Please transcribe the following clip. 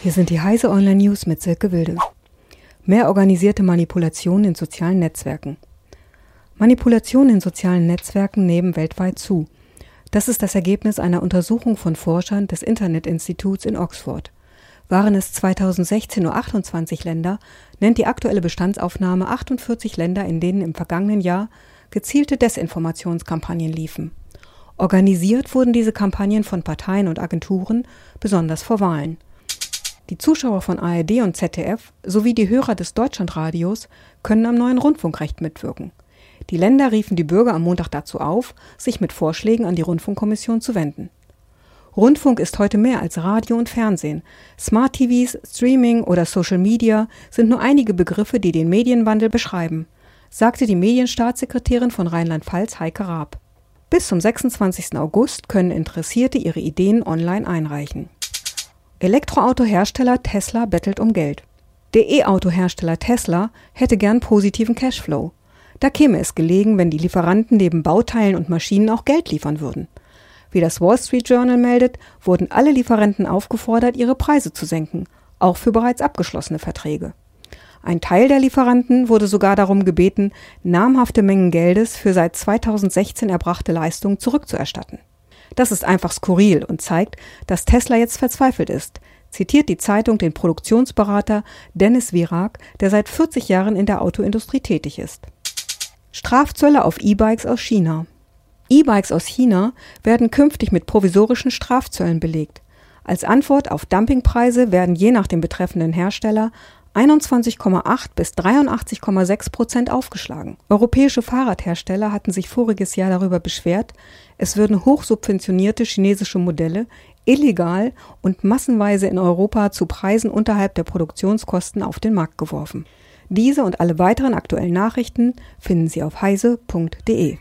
Hier sind die Heise Online News mit Silke Wilde. Mehr organisierte Manipulation in sozialen Netzwerken. Manipulationen in sozialen Netzwerken nehmen weltweit zu. Das ist das Ergebnis einer Untersuchung von Forschern des Internet-Instituts in Oxford. Waren es 2016 nur 28 Länder, nennt die aktuelle Bestandsaufnahme 48 Länder, in denen im vergangenen Jahr gezielte Desinformationskampagnen liefen. Organisiert wurden diese Kampagnen von Parteien und Agenturen, besonders vor Wahlen. Die Zuschauer von ARD und ZDF sowie die Hörer des Deutschlandradios können am neuen Rundfunkrecht mitwirken. Die Länder riefen die Bürger am Montag dazu auf, sich mit Vorschlägen an die Rundfunkkommission zu wenden. Rundfunk ist heute mehr als Radio und Fernsehen. Smart TVs, Streaming oder Social Media sind nur einige Begriffe, die den Medienwandel beschreiben, sagte die Medienstaatssekretärin von Rheinland-Pfalz Heike Raab. Bis zum 26. August können Interessierte ihre Ideen online einreichen. Elektroautohersteller Tesla bettelt um Geld. Der E-Auto-Hersteller Tesla hätte gern positiven Cashflow. Da käme es gelegen, wenn die Lieferanten neben Bauteilen und Maschinen auch Geld liefern würden. Wie das Wall Street Journal meldet, wurden alle Lieferanten aufgefordert, ihre Preise zu senken, auch für bereits abgeschlossene Verträge. Ein Teil der Lieferanten wurde sogar darum gebeten, namhafte Mengen Geldes für seit 2016 erbrachte Leistungen zurückzuerstatten. Das ist einfach skurril und zeigt, dass Tesla jetzt verzweifelt ist, zitiert die Zeitung den Produktionsberater Dennis Virak, der seit 40 Jahren in der Autoindustrie tätig ist. Strafzölle auf E-Bikes aus China. E-Bikes aus China werden künftig mit provisorischen Strafzöllen belegt. Als Antwort auf Dumpingpreise werden je nach dem betreffenden Hersteller 21,8 bis 83,6 Prozent aufgeschlagen. Europäische Fahrradhersteller hatten sich voriges Jahr darüber beschwert, es würden hochsubventionierte chinesische Modelle illegal und massenweise in Europa zu Preisen unterhalb der Produktionskosten auf den Markt geworfen. Diese und alle weiteren aktuellen Nachrichten finden Sie auf heise.de.